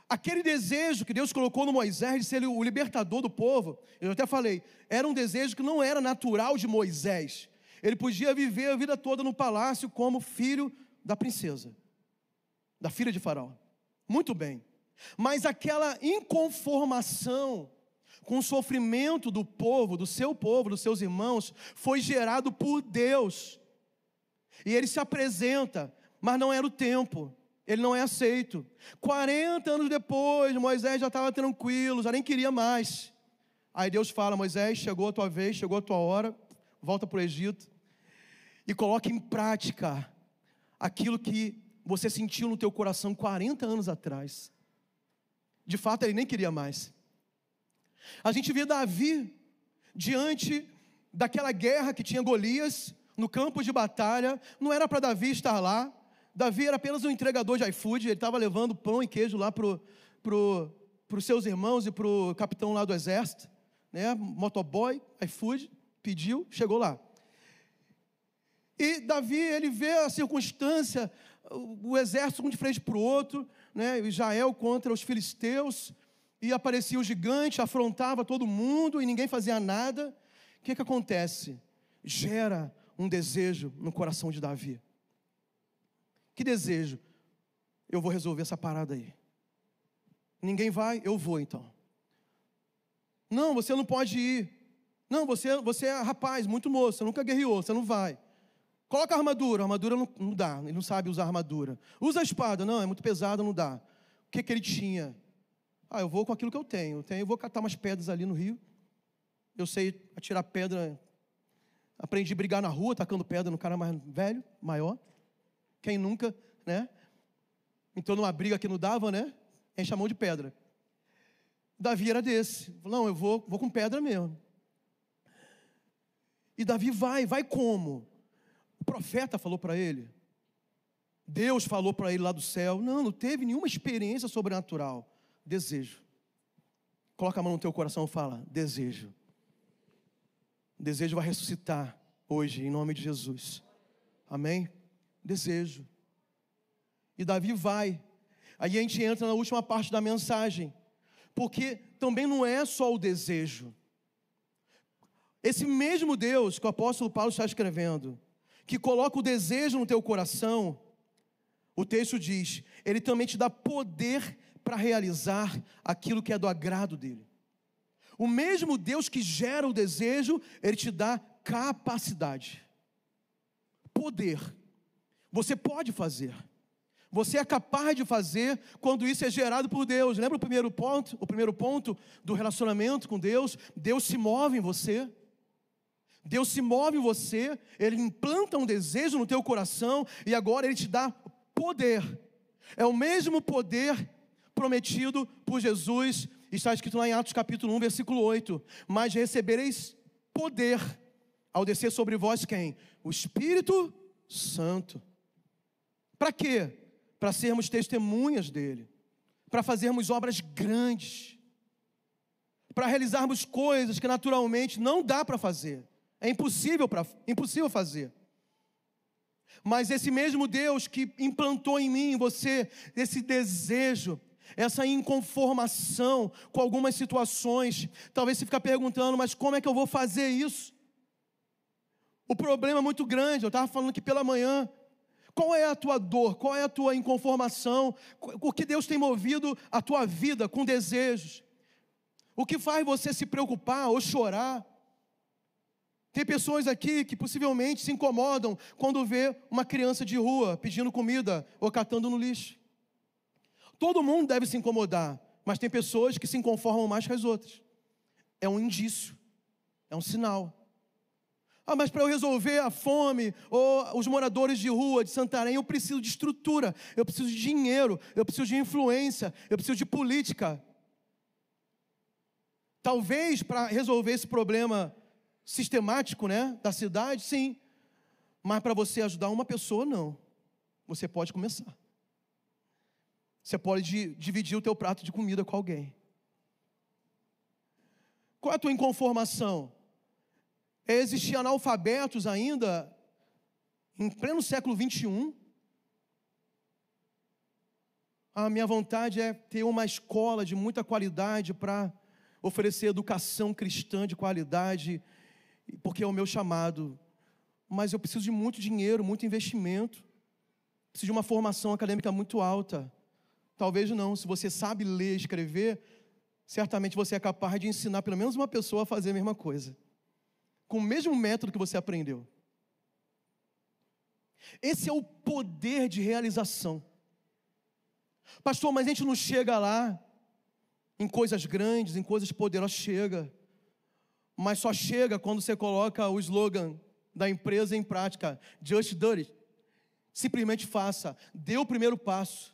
Aquele desejo que Deus colocou no Moisés de ser o libertador do povo, eu até falei, era um desejo que não era natural de Moisés. Ele podia viver a vida toda no palácio como filho da princesa, da filha de Faraó. Muito bem. Mas aquela inconformação com o sofrimento do povo, do seu povo, dos seus irmãos, foi gerado por Deus. E ele se apresenta, mas não era o tempo. Ele não é aceito. 40 anos depois, Moisés já estava tranquilo, já nem queria mais. Aí Deus fala: Moisés, chegou a tua vez, chegou a tua hora, volta para o Egito e coloque em prática aquilo que você sentiu no teu coração 40 anos atrás. De fato, ele nem queria mais. A gente vê Davi diante daquela guerra que tinha Golias no campo de batalha, não era para Davi estar lá. Davi era apenas um entregador de iFood, ele estava levando pão e queijo lá para pro, os seus irmãos e para o capitão lá do exército, né? motoboy, iFood, pediu, chegou lá. E Davi, ele vê a circunstância, o exército um de frente para o outro, né? Israel contra os filisteus, e aparecia o gigante, afrontava todo mundo e ninguém fazia nada. O que, que acontece? Gera um desejo no coração de Davi. Que desejo? Eu vou resolver essa parada aí. Ninguém vai, eu vou então. Não, você não pode ir. Não, você, você é rapaz, muito moço, você nunca guerreou, você não vai. Coloca a armadura, a armadura não, não dá, ele não sabe usar armadura. Usa a espada, não, é muito pesado, não dá. O que, que ele tinha? Ah, eu vou com aquilo que eu tenho. Eu, tenho, eu vou catar umas pedras ali no rio. Eu sei atirar pedra. Aprendi a brigar na rua, tacando pedra no cara mais velho, maior. Quem nunca, né? Então numa briga que não dava, né? Enche a mão de pedra. Davi era desse. Não, eu vou, vou com pedra mesmo. E Davi vai, vai como? O profeta falou para ele. Deus falou para ele lá do céu. Não, não teve nenhuma experiência sobrenatural. Desejo. Coloca a mão no teu coração e fala: desejo. Desejo vai ressuscitar hoje, em nome de Jesus. Amém? Desejo. E Davi vai. Aí a gente entra na última parte da mensagem. Porque também não é só o desejo. Esse mesmo Deus que o apóstolo Paulo está escrevendo, que coloca o desejo no teu coração, o texto diz, ele também te dá poder para realizar aquilo que é do agrado dele. O mesmo Deus que gera o desejo, ele te dá capacidade, poder. Você pode fazer. Você é capaz de fazer quando isso é gerado por Deus. Lembra o primeiro ponto? O primeiro ponto do relacionamento com Deus? Deus se move em você. Deus se move em você, Ele implanta um desejo no teu coração e agora Ele te dá poder. É o mesmo poder prometido por Jesus, está escrito lá em Atos capítulo 1, versículo 8. Mas recebereis poder ao descer sobre vós quem? O Espírito Santo. Para quê? Para sermos testemunhas dele, para fazermos obras grandes, para realizarmos coisas que naturalmente não dá para fazer. É impossível, pra, impossível fazer. Mas esse mesmo Deus que implantou em mim, em você, esse desejo, essa inconformação com algumas situações, talvez você fique perguntando, mas como é que eu vou fazer isso? O problema é muito grande, eu estava falando aqui pela manhã. Qual é a tua dor? Qual é a tua inconformação? O que Deus tem movido a tua vida com desejos? O que faz você se preocupar ou chorar? Tem pessoas aqui que possivelmente se incomodam quando vê uma criança de rua pedindo comida ou catando no lixo. Todo mundo deve se incomodar, mas tem pessoas que se conformam mais que as outras. É um indício, é um sinal. Ah, mas para eu resolver a fome ou os moradores de rua de Santarém, eu preciso de estrutura, eu preciso de dinheiro, eu preciso de influência, eu preciso de política. Talvez para resolver esse problema sistemático, né, da cidade, sim. Mas para você ajudar uma pessoa, não. Você pode começar. Você pode dividir o teu prato de comida com alguém. Qual é a tua inconformação? É existir analfabetos ainda em pleno século 21? A minha vontade é ter uma escola de muita qualidade para oferecer educação cristã de qualidade porque é o meu chamado. Mas eu preciso de muito dinheiro, muito investimento. Preciso de uma formação acadêmica muito alta. Talvez não, se você sabe ler e escrever, certamente você é capaz de ensinar pelo menos uma pessoa a fazer a mesma coisa. Com o mesmo método que você aprendeu. Esse é o poder de realização. Pastor, mas a gente não chega lá em coisas grandes, em coisas poderosas. Chega mas só chega quando você coloca o slogan da empresa em prática. Just do it. Simplesmente faça. Dê o primeiro passo.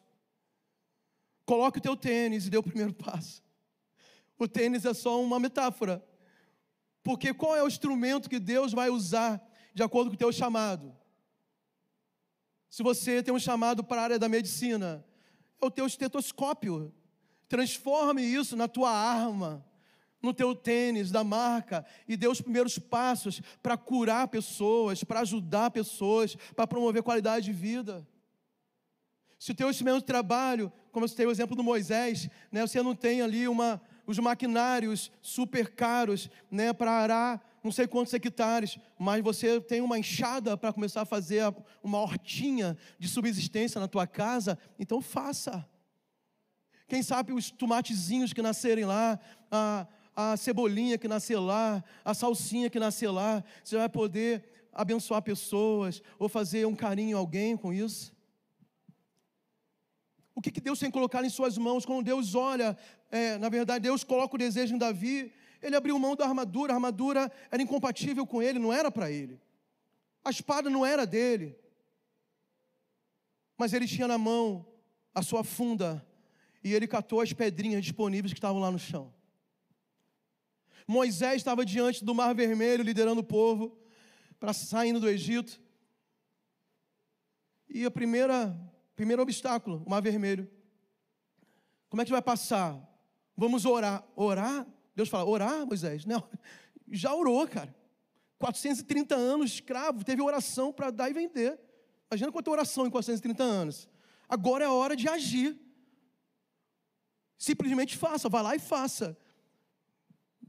Coloque o teu tênis e dê o primeiro passo. O tênis é só uma metáfora. Porque qual é o instrumento que Deus vai usar de acordo com o teu chamado? Se você tem um chamado para a área da medicina, é o teu estetoscópio. Transforme isso na tua arma no teu tênis da marca e dê os primeiros passos para curar pessoas, para ajudar pessoas, para promover qualidade de vida. Se o teu instrumento de trabalho, como eu citei o exemplo do Moisés, né, você não tem ali uma, os maquinários super caros né, para arar não sei quantos hectares, mas você tem uma enxada para começar a fazer uma hortinha de subsistência na tua casa, então faça. Quem sabe os tomatezinhos que nascerem lá, a cebolinha que nascer lá, a salsinha que nascer lá, você vai poder abençoar pessoas ou fazer um carinho a alguém com isso? O que, que Deus tem colocado em suas mãos? Quando Deus olha, é, na verdade, Deus coloca o desejo em Davi, ele abriu mão da armadura, a armadura era incompatível com ele, não era para ele. A espada não era dele. Mas ele tinha na mão a sua funda e ele catou as pedrinhas disponíveis que estavam lá no chão. Moisés estava diante do Mar Vermelho, liderando o povo para saindo do Egito. E primeira, primeiro obstáculo, o Mar Vermelho. Como é que vai passar? Vamos orar. Orar? Deus fala, orar, Moisés? Não, já orou, cara. 430 anos escravo, teve oração para dar e vender. Imagina quanta oração em 430 anos. Agora é a hora de agir. Simplesmente faça, vá lá e faça.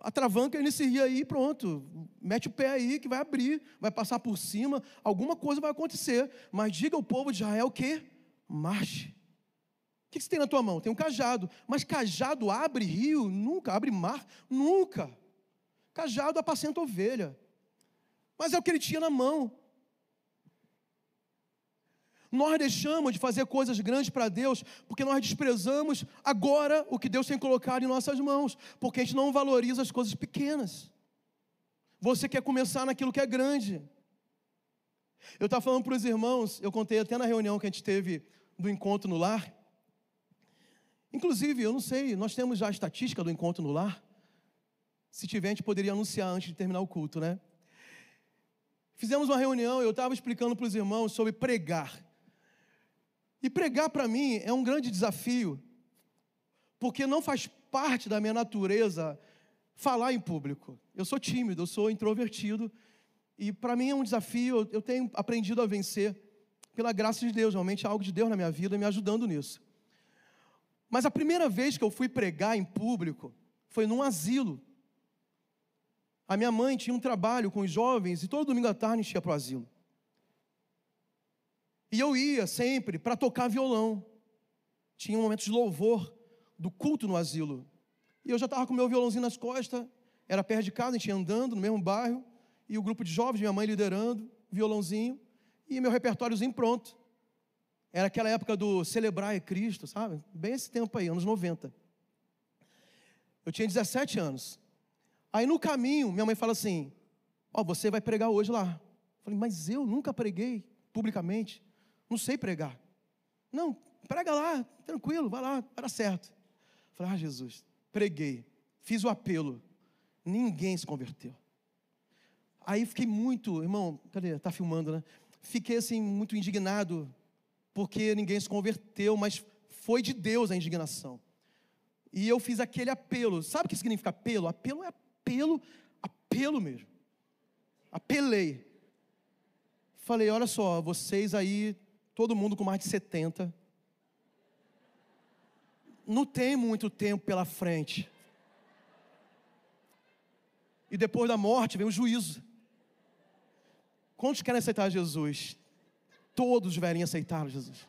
Atravanca inicia aí, pronto. Mete o pé aí que vai abrir, vai passar por cima, alguma coisa vai acontecer. Mas diga ao povo de Israel que marche. O que você tem na tua mão? Tem um cajado. Mas cajado abre rio? Nunca. Abre mar? Nunca. Cajado apacenta ovelha. Mas é o que ele tinha na mão. Nós deixamos de fazer coisas grandes para Deus porque nós desprezamos agora o que Deus tem colocado em nossas mãos, porque a gente não valoriza as coisas pequenas. Você quer começar naquilo que é grande. Eu estava falando para os irmãos, eu contei até na reunião que a gente teve do encontro no lar. Inclusive, eu não sei, nós temos já a estatística do encontro no lar. Se tiver, a gente poderia anunciar antes de terminar o culto, né? Fizemos uma reunião, eu estava explicando para os irmãos sobre pregar. E pregar para mim é um grande desafio, porque não faz parte da minha natureza falar em público. Eu sou tímido, eu sou introvertido, e para mim é um desafio, eu tenho aprendido a vencer, pela graça de Deus, realmente é algo de Deus na minha vida me ajudando nisso. Mas a primeira vez que eu fui pregar em público foi num asilo. A minha mãe tinha um trabalho com os jovens e todo domingo à tarde a gente ia para o asilo. E eu ia sempre para tocar violão. Tinha um momento de louvor do culto no asilo. E eu já estava com meu violãozinho nas costas, era perto de casa, a gente ia andando no mesmo bairro, e o grupo de jovens, minha mãe liderando, violãozinho, e meu repertóriozinho pronto. Era aquela época do celebrar é Cristo, sabe? Bem esse tempo aí, anos 90. Eu tinha 17 anos. Aí no caminho, minha mãe fala assim: Ó, oh, você vai pregar hoje lá. Eu falei, mas eu nunca preguei publicamente. Não sei pregar. Não, prega lá, tranquilo, vai lá, para certo. Falei, ah, Jesus, preguei, fiz o apelo, ninguém se converteu. Aí fiquei muito, irmão, cadê? Tá filmando, né? Fiquei assim, muito indignado, porque ninguém se converteu, mas foi de Deus a indignação. E eu fiz aquele apelo. Sabe o que significa apelo? Apelo é apelo, apelo mesmo. Apelei. Falei, olha só, vocês aí todo mundo com mais de 70. Não tem muito tempo pela frente. E depois da morte vem o juízo. Quantos querem aceitar Jesus? Todos deveriam aceitar Jesus.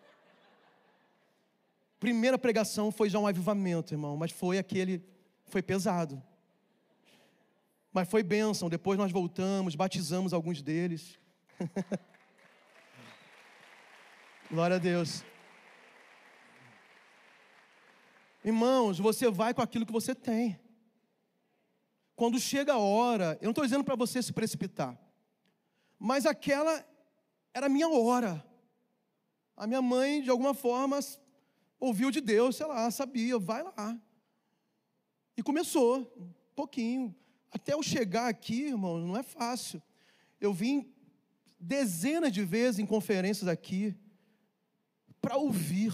Primeira pregação foi já um avivamento, irmão, mas foi aquele, foi pesado. Mas foi bênção. Depois nós voltamos, batizamos alguns deles. Glória a Deus. Irmãos, você vai com aquilo que você tem. Quando chega a hora, eu não estou dizendo para você se precipitar, mas aquela era a minha hora. A minha mãe, de alguma forma, ouviu de Deus, sei lá, sabia, vai lá. E começou, um pouquinho. Até eu chegar aqui, irmão, não é fácil. Eu vim dezenas de vezes em conferências aqui para ouvir.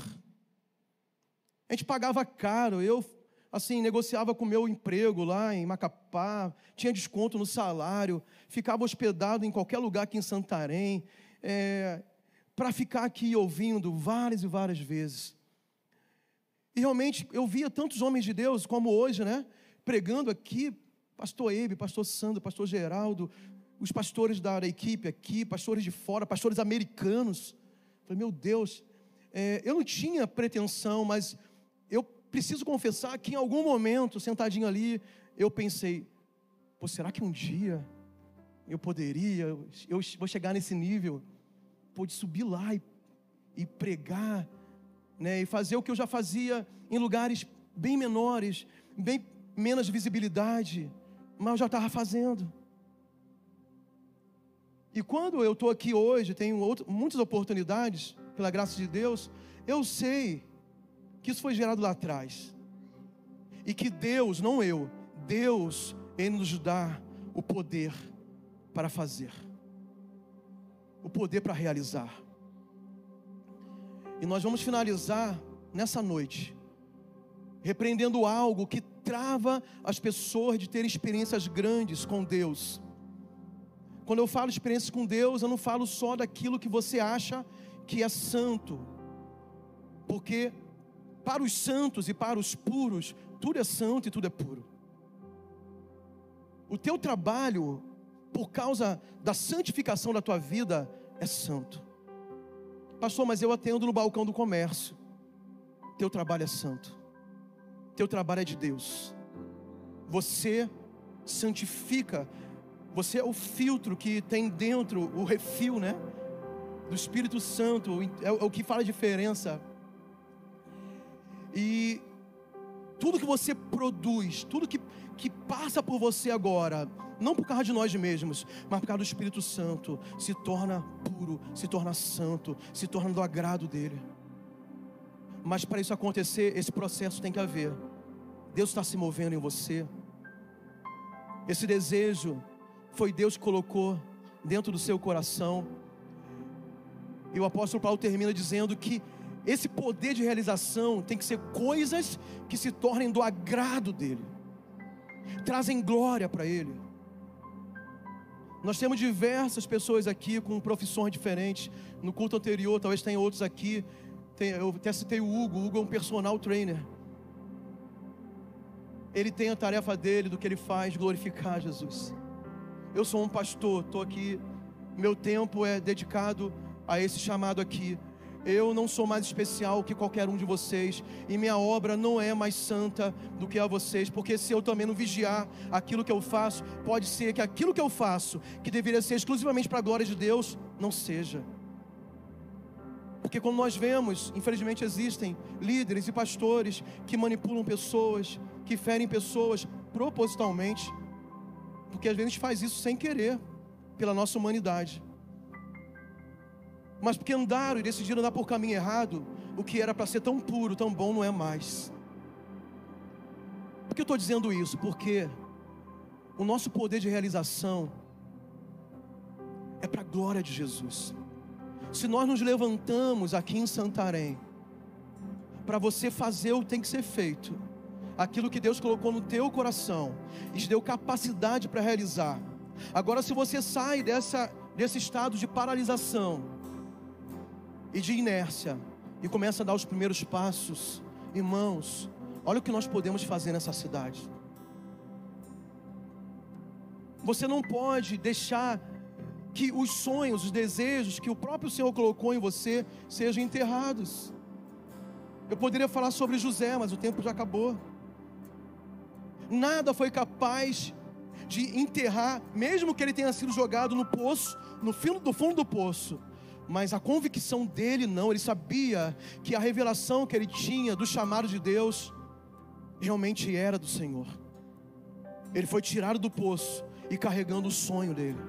A gente pagava caro, eu assim negociava com o meu emprego lá em Macapá, tinha desconto no salário, ficava hospedado em qualquer lugar aqui em Santarém, é, para ficar aqui ouvindo várias e várias vezes. E realmente eu via tantos homens de Deus como hoje, né, pregando aqui, pastor Ebe, pastor Sandro, pastor Geraldo, os pastores da equipe aqui, pastores de fora, pastores americanos. falei, meu Deus, é, eu não tinha pretensão, mas eu preciso confessar que em algum momento, sentadinho ali, eu pensei: Pô, será que um dia eu poderia, eu vou chegar nesse nível, pode subir lá e, e pregar, né, e fazer o que eu já fazia em lugares bem menores, bem menos visibilidade, mas eu já estava fazendo. E quando eu estou aqui hoje, tenho outro, muitas oportunidades, pela graça de Deus, eu sei que isso foi gerado lá atrás. E que Deus, não eu, Deus, Ele nos dá o poder para fazer, o poder para realizar. E nós vamos finalizar nessa noite, repreendendo algo que trava as pessoas de ter experiências grandes com Deus. Quando eu falo experiências com Deus, eu não falo só daquilo que você acha que é santo, porque para os santos e para os puros, tudo é santo e tudo é puro. O teu trabalho, por causa da santificação da tua vida, é santo. Pastor, mas eu atendo no balcão do comércio. Teu trabalho é santo. Teu trabalho é de Deus. Você santifica. Você é o filtro que tem dentro o refil, né? Do Espírito Santo. É o que faz a diferença. E tudo que você produz, tudo que, que passa por você agora, não por causa de nós mesmos, mas por causa do Espírito Santo, se torna puro, se torna santo, se torna do agrado dele. Mas para isso acontecer, esse processo tem que haver. Deus está se movendo em você. Esse desejo foi Deus que colocou dentro do seu coração. E o apóstolo Paulo termina dizendo que esse poder de realização tem que ser coisas que se tornem do agrado dele, trazem glória para ele. Nós temos diversas pessoas aqui com profissões diferentes. No culto anterior, talvez tenha outros aqui. Tem, eu até citei o Hugo. O Hugo é um personal trainer. Ele tem a tarefa dele, do que ele faz, glorificar Jesus. Eu sou um pastor, estou aqui. Meu tempo é dedicado a esse chamado aqui. Eu não sou mais especial que qualquer um de vocês, e minha obra não é mais santa do que a vocês, porque se eu também não vigiar aquilo que eu faço, pode ser que aquilo que eu faço, que deveria ser exclusivamente para a glória de Deus, não seja. Porque quando nós vemos, infelizmente existem líderes e pastores que manipulam pessoas, que ferem pessoas propositalmente, porque às vezes faz isso sem querer, pela nossa humanidade. Mas porque andaram e decidiram andar por caminho errado, o que era para ser tão puro, tão bom, não é mais. Por que eu estou dizendo isso? Porque o nosso poder de realização é para a glória de Jesus. Se nós nos levantamos aqui em Santarém, para você fazer o que tem que ser feito, aquilo que Deus colocou no teu coração e te deu capacidade para realizar. Agora, se você sai dessa, desse estado de paralisação, e de inércia e começa a dar os primeiros passos, irmãos, olha o que nós podemos fazer nessa cidade. Você não pode deixar que os sonhos, os desejos que o próprio Senhor colocou em você sejam enterrados. Eu poderia falar sobre José, mas o tempo já acabou. Nada foi capaz de enterrar, mesmo que ele tenha sido jogado no poço, no fundo do poço, mas a convicção dele não, ele sabia que a revelação que ele tinha do chamado de Deus realmente era do Senhor. Ele foi tirado do poço e carregando o sonho dele,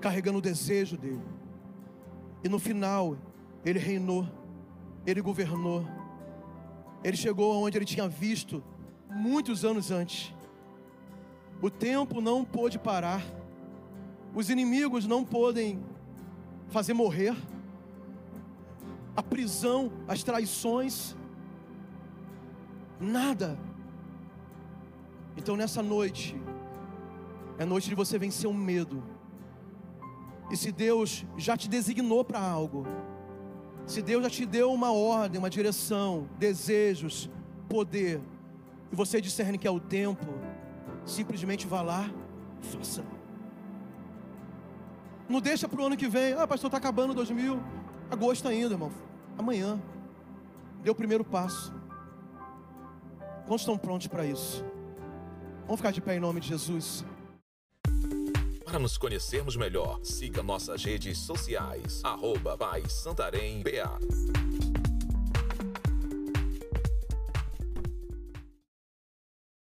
carregando o desejo dele. E no final, ele reinou, ele governou, ele chegou aonde ele tinha visto muitos anos antes. O tempo não pôde parar, os inimigos não podem fazer morrer, a prisão, as traições, nada. Então nessa noite, é noite de você vencer o medo. E se Deus já te designou para algo, se Deus já te deu uma ordem, uma direção, desejos, poder, e você discerne que é o tempo, simplesmente vá lá, faça. Não deixa para o ano que vem. Ah, pastor, está acabando 2000. Agosto ainda, irmão. Amanhã. Deu o primeiro passo. Quantos estão prontos para isso? Vamos ficar de pé em nome de Jesus. Para nos conhecermos melhor, siga nossas redes sociais. Arroba Santarém BA.